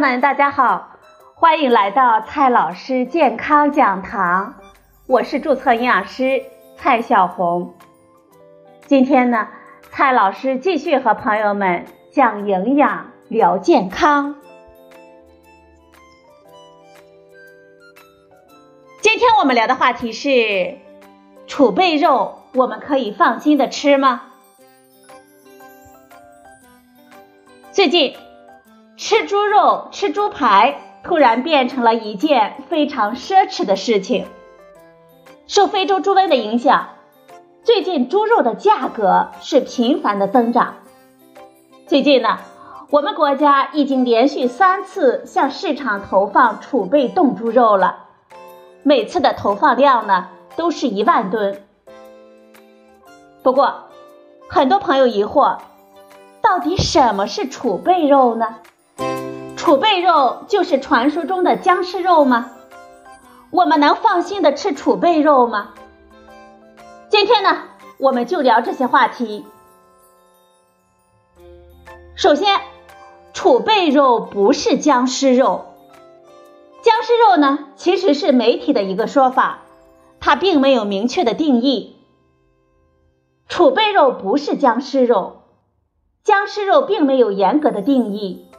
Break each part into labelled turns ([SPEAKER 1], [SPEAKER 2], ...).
[SPEAKER 1] 们，大家好，欢迎来到蔡老师健康讲堂，我是注册营养师蔡小红。今天呢，蔡老师继续和朋友们讲营养、聊健康。今天我们聊的话题是：储备肉，我们可以放心的吃吗？最近。吃猪肉、吃猪排突然变成了一件非常奢侈的事情。受非洲猪瘟的影响，最近猪肉的价格是频繁的增长。最近呢，我们国家已经连续三次向市场投放储备冻猪肉了，每次的投放量呢都是一万吨。不过，很多朋友疑惑，到底什么是储备肉呢？储备肉就是传说中的僵尸肉吗？我们能放心的吃储备肉吗？今天呢，我们就聊这些话题。首先，储备肉不是僵尸肉。僵尸肉呢，其实是媒体的一个说法，它并没有明确的定义。储备肉不是僵尸肉，僵尸肉并没有严格的定义。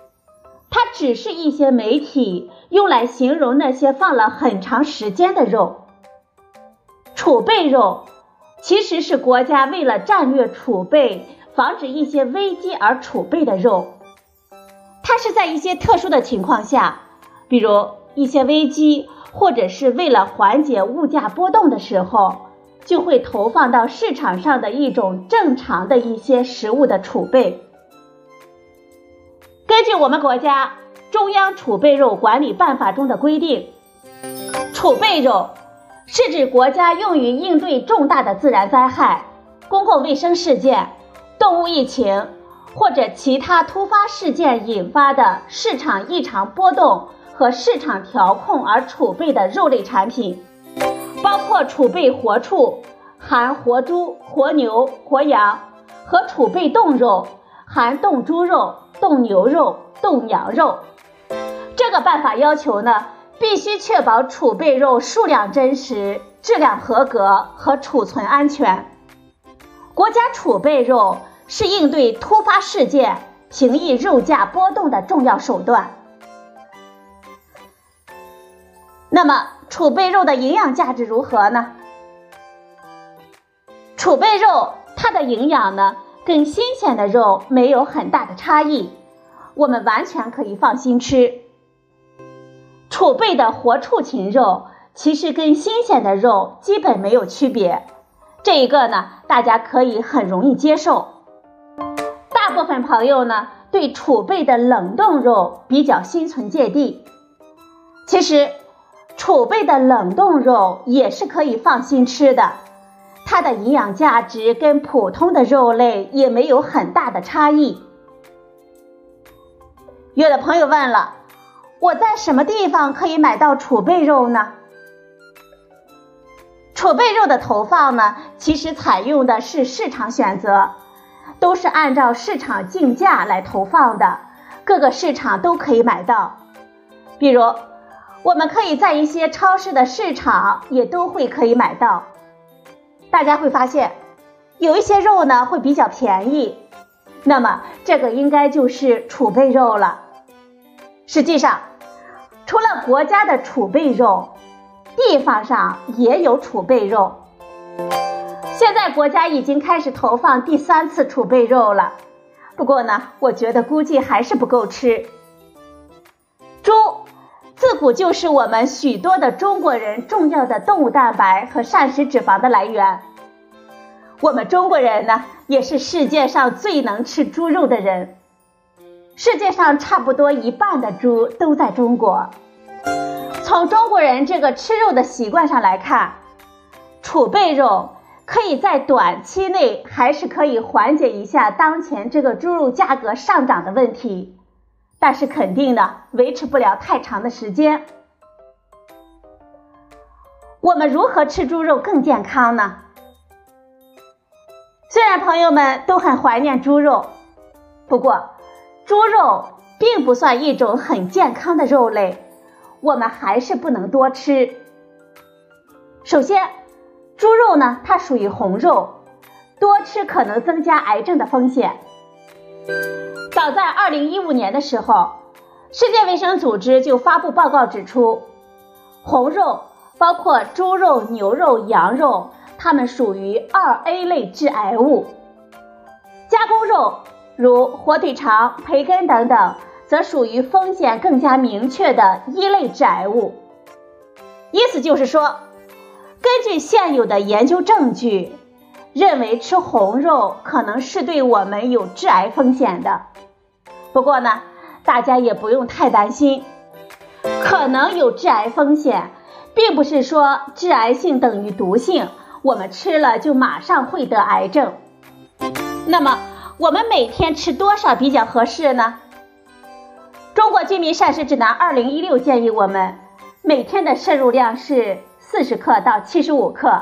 [SPEAKER 1] 只是一些媒体用来形容那些放了很长时间的肉。储备肉其实是国家为了战略储备、防止一些危机而储备的肉。它是在一些特殊的情况下，比如一些危机或者是为了缓解物价波动的时候，就会投放到市场上的一种正常的一些食物的储备。根据我们国家中央储备肉管理办法中的规定，储备肉是指国家用于应对重大的自然灾害、公共卫生事件、动物疫情或者其他突发事件引发的市场异常波动和市场调控而储备的肉类产品，包括储备活畜（含活猪、活牛、活羊）和储备冻肉（含冻猪肉）。冻牛肉、冻羊肉，这个办法要求呢，必须确保储备肉数量真实、质量合格和储存安全。国家储备肉是应对突发事件、平抑肉价波动的重要手段。那么，储备肉的营养价值如何呢？储备肉它的营养呢？跟新鲜的肉没有很大的差异，我们完全可以放心吃。储备的活畜禽肉其实跟新鲜的肉基本没有区别，这一个呢，大家可以很容易接受。大部分朋友呢对储备的冷冻肉比较心存芥蒂，其实储备的冷冻肉也是可以放心吃的。它的营养价值跟普通的肉类也没有很大的差异。有的朋友问了，我在什么地方可以买到储备肉呢？储备肉的投放呢，其实采用的是市场选择，都是按照市场竞价来投放的，各个市场都可以买到。比如，我们可以在一些超市的市场也都会可以买到。大家会发现，有一些肉呢会比较便宜，那么这个应该就是储备肉了。实际上，除了国家的储备肉，地方上也有储备肉。现在国家已经开始投放第三次储备肉了，不过呢，我觉得估计还是不够吃。猪自古就是我们许多的中国人重要的动物蛋白和膳食脂肪的来源。我们中国人呢，也是世界上最能吃猪肉的人。世界上差不多一半的猪都在中国。从中国人这个吃肉的习惯上来看，储备肉可以在短期内还是可以缓解一下当前这个猪肉价格上涨的问题。但是肯定的维持不了太长的时间。我们如何吃猪肉更健康呢？虽然朋友们都很怀念猪肉，不过猪肉并不算一种很健康的肉类，我们还是不能多吃。首先，猪肉呢，它属于红肉，多吃可能增加癌症的风险。早在二零一五年的时候，世界卫生组织就发布报告指出，红肉包括猪肉、牛肉、羊肉，它们属于二 A 类致癌物。加工肉如火腿肠、培根等等，则属于风险更加明确的一类致癌物。意思就是说。根据现有的研究证据，认为吃红肉可能是对我们有致癌风险的。不过呢，大家也不用太担心，可能有致癌风险，并不是说致癌性等于毒性，我们吃了就马上会得癌症。那么，我们每天吃多少比较合适呢？中国居民膳食指南二零一六建议我们每天的摄入量是。四十克到七十五克。